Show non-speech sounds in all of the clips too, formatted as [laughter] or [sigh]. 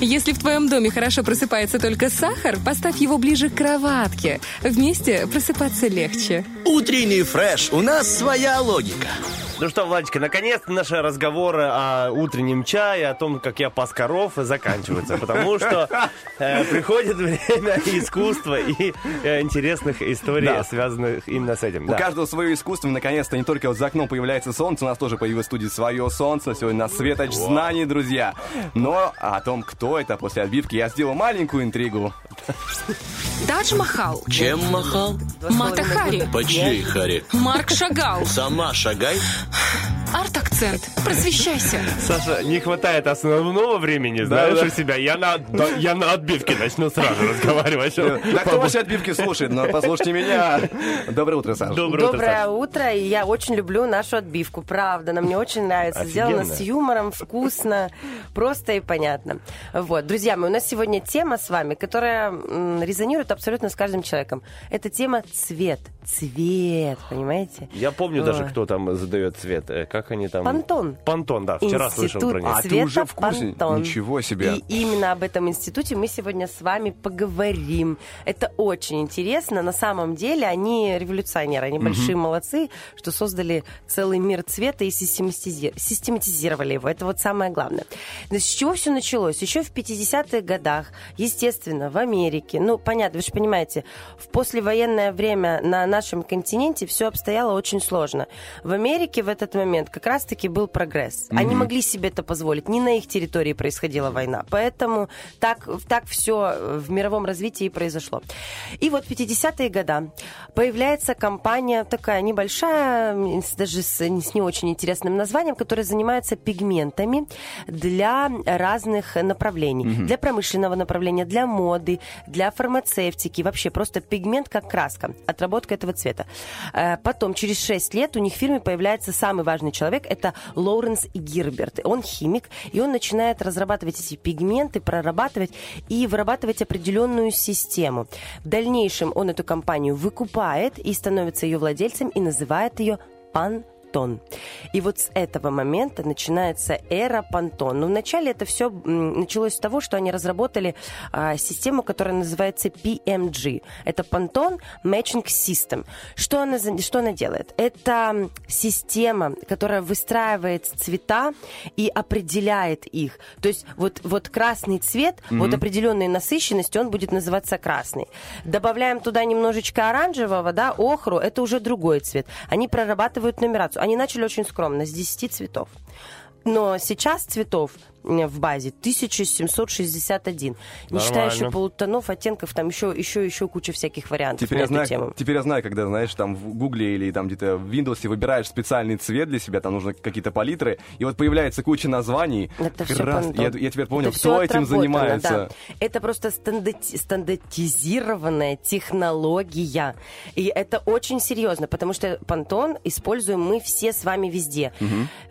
Если в твоем доме хорошо просыпается только сахар, поставь его ближе к кроватке. Вместе просыпаться легче. Утренний фреш. У нас своя логика. Ну что, Владечка, наконец-то наши разговоры о утреннем чае, о том, как я пас коров, заканчиваются. Потому что э, приходит время искусства и э, интересных историй, Да. связанных именно с этим. У Да. каждого свое искусство, наконец-то не только вот за окном появляется солнце, у нас тоже появилось в студии свое солнце, сегодня на светоч знаний, друзья. Но о том, кто это после отбивки, я сделал маленькую интригу. Тадж Махал, Чем махал? Мата Хари, По чьей харе? Марк Шагал, Сама шагай. арт-акцент. Просвещайся. Саша, не хватает основного времени, знаешь, да. у себя. Я на, да, я на отбивке начну сразу [laughs] разговаривать. Да кто ваши отбивки слушает? Но послушайте меня. Доброе утро, Саша. Доброе утро, Доброе Саша. утро, и я очень люблю нашу отбивку, правда, она мне очень нравится. Офигенно. Сделано с юмором, вкусно, просто и понятно. Вот, друзья мои, у нас сегодня тема с вами, которая резонирует абсолютно с каждым человеком. Это тема цвет, цвет, понимаете? Я помню даже, Ой. кто там задает цвет. Э, Как они там? Пантон. Пантон, да. Вчера слышал Институт про них. А ты уже в курсе? Пантон. Ничего себе. И именно об этом институте мы сегодня с вами поговорим. Это очень интересно. На самом деле они революционеры, они большие молодцы, что создали целый мир цвета и систематизи- систематизировали его. Это вот самое главное. Значит, с чего все началось? Еще в 50-х годах, естественно, в Америке, ну, понятно, вы же понимаете, в послевоенное время на нашем континенте все обстояло очень сложно. В Америке в этот момент как раз-таки был прогресс. Они могли себе это позволить. Не на их территории происходила война. Поэтому так, так все в мировом развитии произошло. И вот в 50-е годы появляется компания такая небольшая, даже с, с не очень интересным названием, которая занимается пигментами для разных направлений. Для промышленного направления, для моды, для фармацевтики. Вообще просто пигмент как краска. Отработка этого цвета. Э, Потом, через 6 лет у них в фирме появляется самый важный человек. Это Лоуренс Гирберт. Он химик, и он начинает разрабатывать эти пигменты, прорабатывать и вырабатывать определенную систему. В дальнейшем он эту компанию выкупает и становится ее владельцем и называет ее Пан Пантон. И вот с этого момента начинается эра Пантон. Но вначале это все началось с того, что они разработали а, систему, которая называется PMG. Это Pantone Matching System. Что она, что она делает? Это система, которая выстраивает цвета и определяет их. То есть вот, вот красный цвет, вот определенной насыщенности, он будет называться красный. Добавляем туда немножечко оранжевого, да, охру, это уже другой цвет. Они прорабатывают нумерацию. Они начали очень скромно, с 10 цветов. Но сейчас цветов в базе 1761. Не считая еще полутонов, оттенков, там еще, еще, еще куча всяких вариантов Теперь на я, эту знаю, тему. теперь я знаю, когда, знаешь, там в Гугле или там где-то в Windows выбираешь специальный цвет для себя, там нужно какие-то палитры, и вот появляется куча названий. Это все раз я, я теперь понял, Это кто этим занимается. да. Это просто стандати- стандартизированная технология. И это очень серьезно, потому что Pantone используем мы все с вами везде.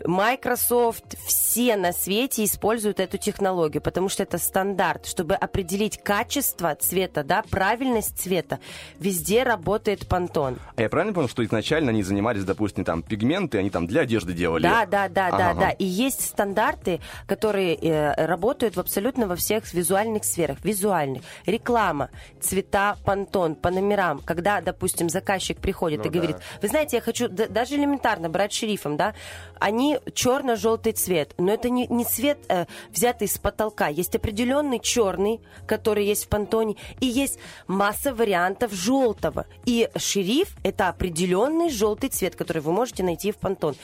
Microsoft, все на свете используют эту технологию, потому что это стандарт. Чтобы определить качество цвета, да, правильность цвета, везде работает Pantone. А я правильно понял, что изначально они занимались, допустим, там пигменты, они там для одежды делали? Да, да, да, да, Ага. да. И есть стандарты, которые э, работают в абсолютно во всех визуальных сферах. Визуальных. Реклама, цвета, понтон, по номерам. Когда, допустим, заказчик приходит Ну и говорит, вы знаете, я хочу д- даже элементарно брать шрифом, да, они черно-желтый цвет, но это не, не цвет, э, взятый с потолка. Есть определенный черный, который есть в понтоне, и есть масса вариантов желтого. И шрифт это определенный желтый цвет, который вы можете найти в понтон.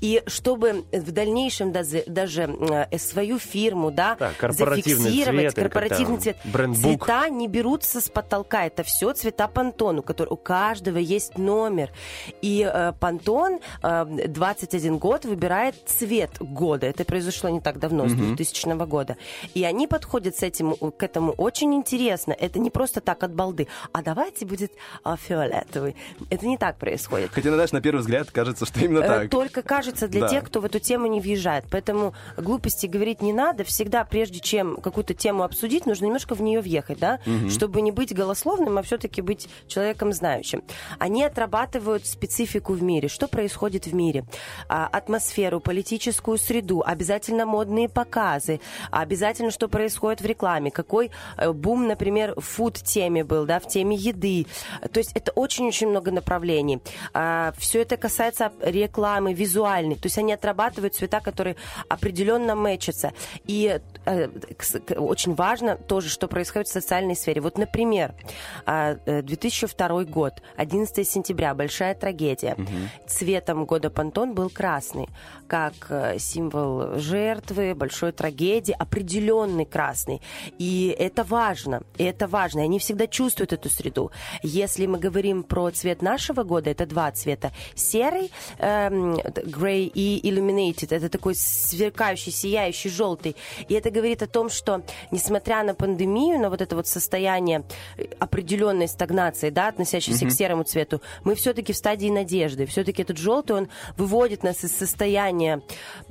И чтобы в дальнейшем даже, даже э, свою фирму, да, корпоративный зафиксировать, цвет корпоративный цвет, брендбук. цвета не берутся с потолка. Это все цвета понтону, который у каждого есть номер. И э, понтон э, 21 год выбирает цвет года. Это произошло не так давно, с 2000 года. И они подходят с этим, к этому очень интересно. Это не просто так от балды. А давайте будет а, фиолетовый. Это не так происходит. Хотя, знаешь, на первый взгляд кажется, что именно Э, так. Только кажется для Да. тех, кто в эту тему не въезжает. Поэтому глупости говорить не надо. Всегда, прежде чем какую-то тему обсудить, нужно немножко в нее въехать, да, чтобы не быть голословным, а все-таки быть человеком знающим. Они отрабатывают специфику в мире. Что происходит в мире? А, атмосферу, политическую среду, обязательно модные показы, обязательно, что происходит в рекламе, какой э, бум, например, в фуд-теме был, да, в теме еды. То есть это очень-очень много направлений. Все это касается рекламы визуальной, то есть они отрабатывают цвета, которые определенно мэчатся. И э, очень важно тоже, что происходит в социальной сфере. Вот, например, 2002 э, год, 11 сентября, большая трагедия. Угу. Цветом года Пантон был красный, как символ жертвы, большой трагедии, определенный красный. И это важно, и это важно. И они всегда чувствуют эту среду. Если мы говорим про цвет нашего года, это два цвета. Серый, эм, gray и illuminated. Это такой сверкающий, сияющий, желтый. И это говорит о том, что несмотря на пандемию, на вот это вот состояние определенной стагнации, да, относящейся mm-hmm. к серому цвету, мы все-таки в стадии надежды. Все-таки этот желтый, он выводит нас из состояния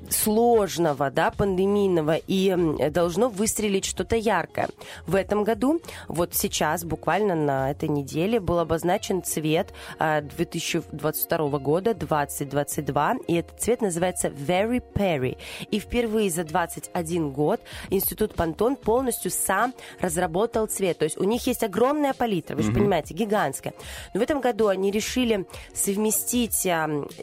сложного, да, пандемийного, и должно выстрелить что-то яркое. В этом году, вот сейчас, буквально на этой неделе, был обозначен цвет 2022 а, года, 2022, и этот цвет называется Very Perry. И впервые за 21 год Институт Пантон полностью сам разработал цвет. То есть у них есть огромная палитра, вы же mm-hmm. понимаете, гигантская. Но в этом году они решили совместить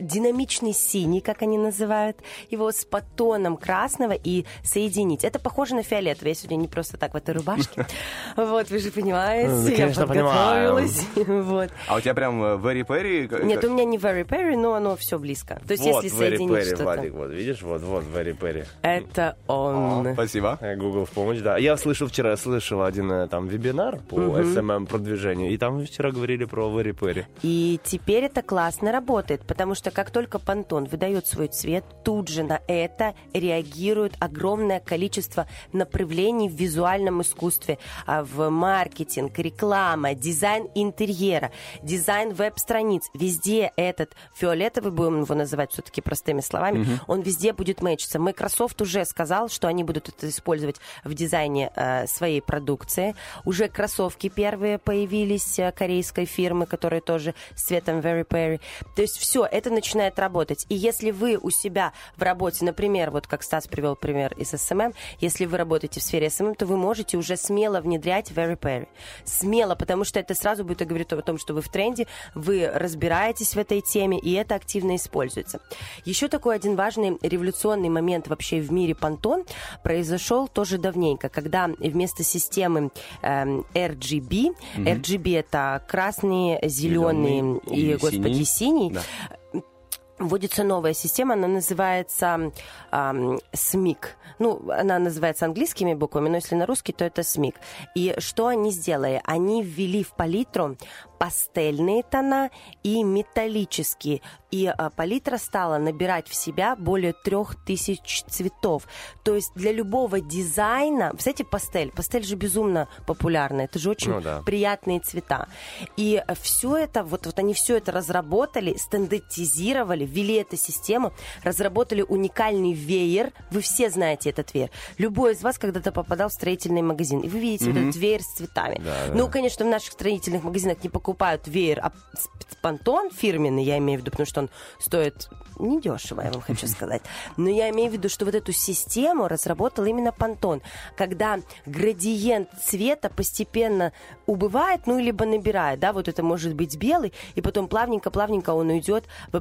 динамичный синий, как они называют, его с подтоном красного и соединить. Это похоже на фиолетовый. Я сегодня не просто так в этой рубашке. [laughs] Вот, вы же понимаете, ну, я подготовилась. [laughs] Вот. А у тебя прям э, very perry? Нет, у меня не very perry, но оно все близко. То есть если соединить что-то... Вадик, вот, видишь, вот, вот very perry. Это он. Спасибо. Э, Google в помощь, да. Я слышал вчера, слышал один э, там вебинар по SMM продвижению, и там вчера говорили про very perry. И теперь это классно работает, потому что как только Пантон выдает свой цвет, тут же на это реагирует огромное количество направлений в визуальном искусстве, а, в маркетинг, реклама, дизайн интерьера, дизайн веб-страниц. Везде этот фиолетовый, будем его называть все-таки простыми словами, mm-hmm. он везде будет мэчиться. Microsoft уже сказал, что они будут это использовать в дизайне э, своей продукции. Уже кроссовки первые появились э, корейской фирмы, которые тоже с цветом Very Perry. То есть все, это начинает работать. И если вы у себя в работе, например, вот как Стас привел пример из SMM, если вы работаете в сфере SMM, то вы можете уже смело внедрять Very Perry. Смело, потому что это сразу будет говорить о том, что вы в тренде, вы разбираетесь в этой теме, и это активно используется. Еще такой один важный революционный момент вообще в мире понтон произошел тоже давненько, когда вместо системы э, RGB, mm-hmm. RGB это красный, зеленый, зеленый и, и, господи, синий, синий да вводится новая система, она называется эм, SMIC. Ну, она называется английскими буквами, но если на русский, то это SMIC. И что они сделали? Они ввели в палитру пастельные тона и металлические. И а, палитра стала набирать в себя более трех тысяч цветов. То есть для любого дизайна, кстати, пастель, пастель же безумно популярна, это же очень ну, да. приятные цвета. И все это, вот, вот они все это разработали, стандартизировали, ввели эту систему, разработали уникальный веер. Вы все знаете этот веер. Любой из вас когда-то попадал в строительный магазин, и вы видите mm-hmm. этот веер с цветами. Да, да. Ну, конечно, в наших строительных магазинах не покупают веер, а понтон фирменный, я имею в виду, потому что он стоит недешево, я вам хочу [laughs] сказать. Но я имею в виду, что вот эту систему разработал именно понтон, когда градиент цвета постепенно убывает, ну, либо набирает, да, вот это может быть белый, и потом плавненько-плавненько он уйдет в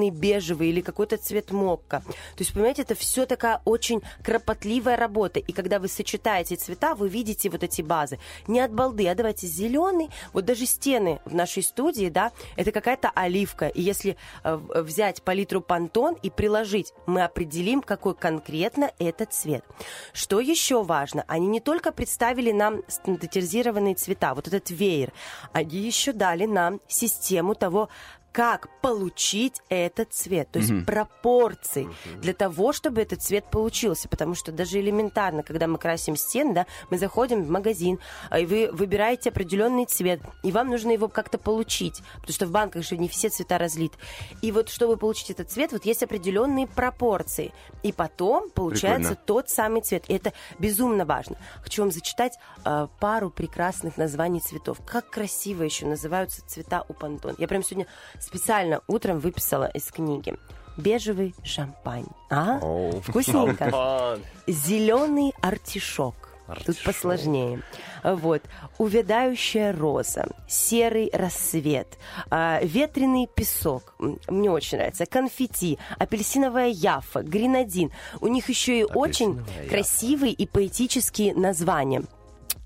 определенный бежевый или какой-то цвет мокка. То есть, понимаете, это все такая очень кропотливая работа, и когда вы сочетаете цвета, вы видите вот эти базы. Не от балды, а давайте зеленый, вот даже стены в нашей студии, да, это какая-то оливка. И если э, взять палитру пантон и приложить, мы определим, какой конкретно этот цвет. Что еще важно? Они не только представили нам стандартизированные цвета, вот этот веер, они еще дали нам систему того, как получить этот цвет, то есть mm-hmm. пропорции mm-hmm. для того, чтобы этот цвет получился, потому что даже элементарно, когда мы красим стены, да, мы заходим в магазин, а, и вы выбираете определенный цвет, и вам нужно его как-то получить, потому что в банках же не все цвета разлит. И вот чтобы получить этот цвет, вот есть определенные пропорции, и потом получается Прикольно. тот самый цвет. И это безумно важно. Хочу вам зачитать э, пару прекрасных названий цветов. Как красиво еще называются цвета у пантон. Я прям сегодня специально утром выписала из книги. бежевый шампань. А? Оу. Вкусненько. Шампан. Зеленый артишок. Тут Артишок. посложнее. Вот. Увядающая роза, серый рассвет, а, ветреный песок. Мне очень нравится. Конфетти, апельсиновая яфа, гренадин. У них еще и очень яфа. красивые и поэтические названия.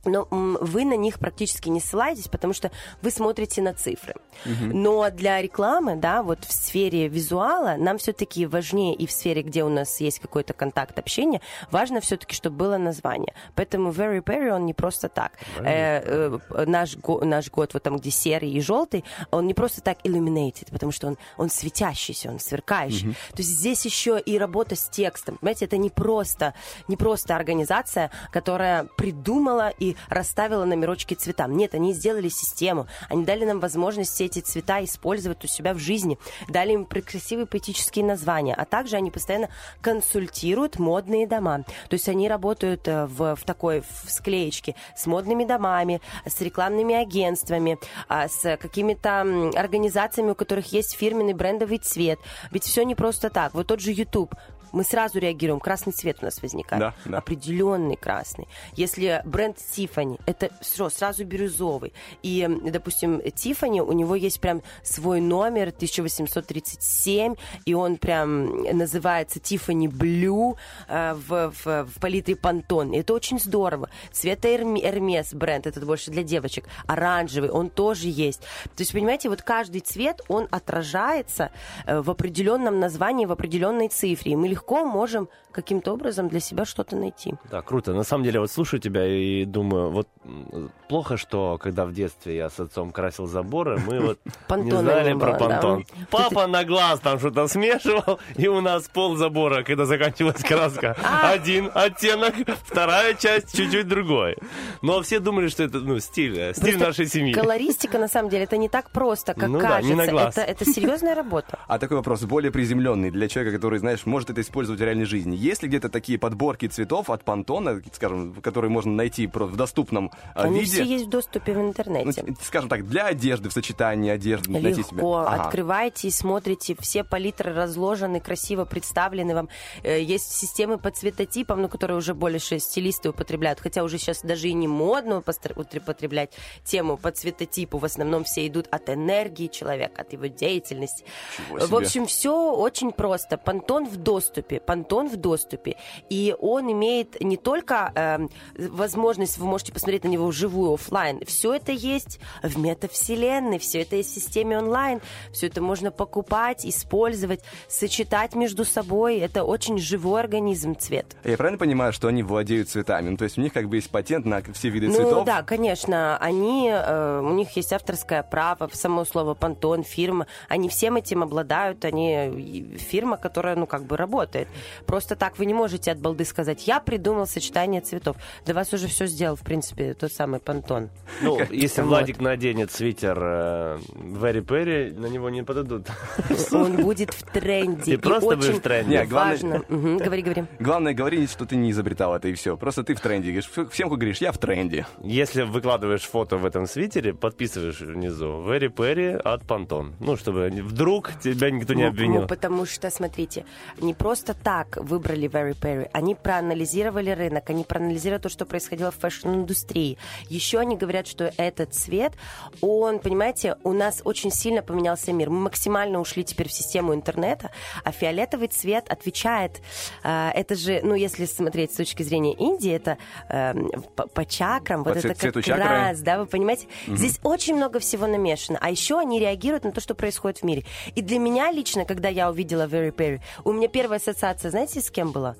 Но вы на них практически не ссылаетесь, потому что вы смотрите на цифры. Но для рекламы, да, вот в сфере визуала нам все-таки важнее и в сфере, где у нас есть какой-то контакт общения, важно все-таки, чтобы было название. Поэтому Very Perry, он не просто так. Э, э, наш, го- наш год, вот там, где серый и желтый, он не просто так illuminated, потому что он, он светящийся, он сверкающий. То есть здесь еще и работа с текстом. Понимаете, это не просто, не просто организация, которая придумала и расставила номерочки цветам. Нет, они сделали систему. Они дали нам возможность все эти цвета использовать у себя в жизни. Дали им красивые поэтические названия. А также они постоянно консультируют модные дома. То есть они работают э, в, в такой в склеечке с модными домами, с рекламными агентствами, а, с какими-то организациями, у которых есть фирменный брендовый цвет. Ведь все не просто так. Вот тот же YouTube. Мы сразу реагируем. Красный цвет у нас возникает. Да, да. Определенный красный. Если бренд Tiffany, это всё, сразу бирюзовый. И, допустим, Tiffany, у него есть прям свой номер 1837, и он прям называется Tiffany Blue э, в, в, в палитре Пантон. И это очень здорово. Цвета Hermes бренд, это больше для девочек. Оранжевый, он тоже есть. То есть, понимаете, вот каждый цвет, он отражается э, в определенном названии, в определенной цифре. И мы легко можем каким-то образом для себя что-то найти. Да, круто. На самом деле, вот слушаю тебя и думаю, вот плохо, что когда в детстве я с отцом красил заборы, мы [laughs] вот не знали про понтон. Папа на глаз там что-то смешивал, [laughs] и у нас пол забора, когда заканчивалась краска, [laughs] А! один оттенок, вторая часть чуть-чуть другой. Но все думали, что это ну, стиль, э, стиль нашей семьи. Колористика, на самом деле, это не так просто, как Ну кажется. Это, это серьезная работа. А такой вопрос более приземленный для человека, который, знаешь, может это использовать в реальной жизни. Есть ли где-то такие подборки цветов от Пантона, скажем, которые можно найти в доступном а, Они виде? все есть в доступе в Ну, интернете. т- скажем так, для одежды, в сочетании одежды найти себе. Легко. Ага. Открываете и смотрите. Все палитры разложены, красиво представлены вам. Э, Есть системы по цветотипам, ну, которые уже больше стилисты употребляют. Хотя уже сейчас даже и не модно употреблять тему по цветотипу. В основном все идут от энергии человека, от его деятельности. В общем, все очень просто. Понтон в доступе. Понтон в доступе. И он имеет не только эм, возможность, вы можете посмотреть на него вживую, оффлайн. Все это есть в метавселенной, все это есть в системе онлайн. Все это можно покупать, использовать, сочетать между собой. Это очень живой организм цвет. Я правильно понимаю, что они владеют цветами? Ну, то есть у них как бы есть патент на все виды Ну цветов? да, конечно, они, э, у них есть авторское право, само слово понтон, фирма, они всем этим обладают, они фирма, которая, ну, как бы работает. Просто так вы не можете от балды сказать, я придумал сочетание цветов. Для вас уже все сделал, в принципе, тот самый понтон. Ну, если Вот. Владик наденет свитер э, Very Perry, на него не подадут. [laughs] Он будет в тренде. Ты просто будешь в тренде. Не, главное- важно. Говори, говори. Главное, говори, что ты не изобретал это и все. Просто ты в тренде. Говоришь, всем говоришь, я в тренде. Если выкладываешь фото в этом свитере, подписываешь внизу Very Peri от Pantone. Ну, чтобы вдруг тебя никто не Ну, обвинил. ну, потому что, смотрите, не просто так выбрали Very Peri. Они проанализировали рынок, они проанализировали то, что происходило в фэшн-индустрии. Еще они говорят, что этот цвет, он, понимаете, у нас очень сильно поменялся мир. Мы максимально ушли теперь в систему интернета, а фиолетовый цвет отвечает. э, это же, ну, если смотреть с точки зрения Индии, это э, по, по чакрам, По вот цве- это как чакры. раз, да, вы понимаете? Здесь очень много всего намешано. А еще они реагируют на то, что происходит в мире. И для меня лично, когда я увидела Very Perry, у меня первая ассоциация, знаете, с кем была?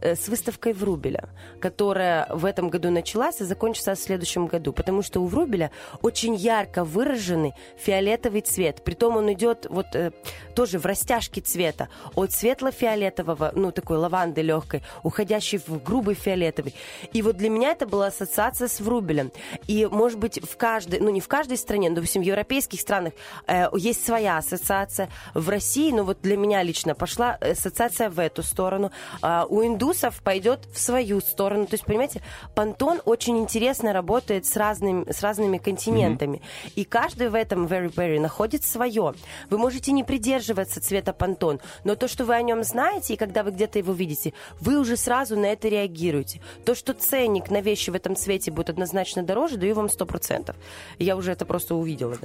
Э, С выставкой Врубеля, которая в этом году началась и закончится в следующем году. Потому что у Врубеля очень ярко выраженный фиолетовый цвет. Притом он идет вот э, тоже в растяжке цвета. От светло-фиолетового, ну такой лаванды легкой, уходящий в грубый фиолетовый. И вот для меня это была ассоциация с Врубелем. И, может быть, в каждой, ну не в каждой стране, но, допустим, в европейских странах э, есть своя ассоциация. В России, ну вот для меня лично пошла ассоциация в эту сторону. А у индусов Медусов пойдет в свою сторону. То есть, понимаете, Пантон очень интересно работает с, разными с разными континентами. И каждый в этом Very Berry находит свое. Вы можете не придерживаться цвета Пантон, но то, что вы о нем знаете, и когда вы где-то его видите, вы уже сразу на это реагируете. То, что ценник на вещи в этом цвете будет однозначно дороже, даю вам 100%. Я уже это просто увидела. [laughs]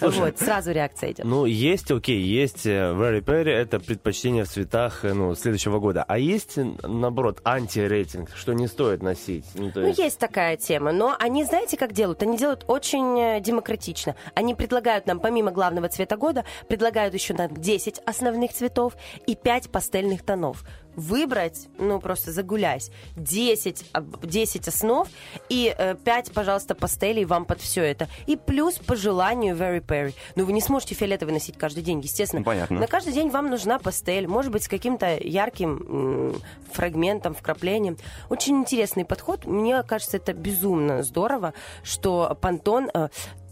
Вот, сразу реакция идет. Ну, есть, окей, есть э, Very Perry, это предпочтение в цветах э, ну, следующего года. А есть, наоборот, антирейтинг, что не стоит носить? Ну, то Ну, есть такая тема, но они, знаете, как делают? Они делают очень э, демократично. Они предлагают нам, помимо главного цвета года, предлагают еще нам 10 основных цветов и 5 пастельных тонов. Выбрать, ну, просто загулясь, 10, об- 10 основ и э, 5, пожалуйста, пастелей вам под все это. И плюс по желанию Very Perry. Ну, вы не сможете фиолетовый носить каждый день, естественно. Ну, понятно. На каждый день вам нужна пастель, может быть, с каким-то ярким м, фрагментом, вкраплением. Очень интересный подход. Мне кажется, это безумно здорово, что Пантон э,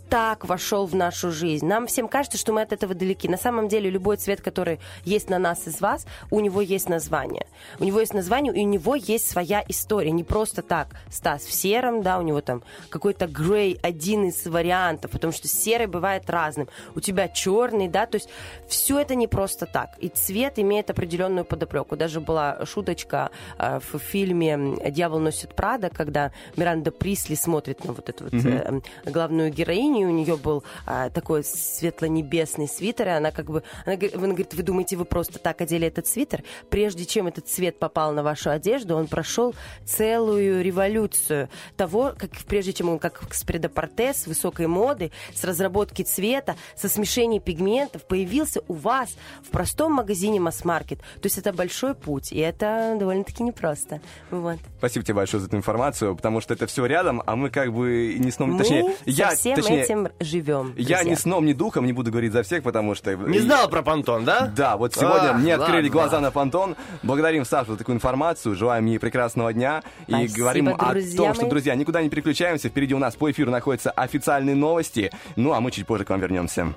так вошел в нашу жизнь. Нам всем кажется, что мы от этого далеки. На самом деле, любой цвет, который есть на нас из вас, у него есть название. У него есть название, и у него есть своя история. Не просто так. Стас в сером, да, у него там какой-то грей, один из вариантов, потому что серый бывает разным. У тебя черный, да, то есть все это не просто так. И цвет имеет определенную подоплеку. Даже была шуточка э, в фильме «Дьявол носит Прада», когда Миранда Присли смотрит на вот эту вот э, главную героиню, и у нее был а, такой светло-небесный свитер, и она как бы, она, говорит- она говорит, вы думаете, вы просто так одели этот свитер? Прежде чем этот цвет попал на вашу одежду, он прошел целую революцию того, как прежде чем он как с предапорте, с высокой моды, с разработки цвета, со смешением пигментов появился у вас в простом магазине масс-маркет. То есть это большой путь, и это довольно-таки непросто. Вот. Спасибо тебе большое за эту информацию, потому что это все рядом, а мы как бы не сном, точнее, со я, точнее, этим живем. я друзья. ни сном, ни духом не буду говорить за всех, потому что... Не знал про понтон, да? Да, вот сегодня А, мне открыли ладно. глаза на понтон. Благодарим Сашу за такую информацию, желаем ей прекрасного дня. и говорим о том, что, друзья, никуда не переключаемся. Впереди у нас по эфиру находятся официальные новости. Ну, а мы чуть позже к вам вернемся.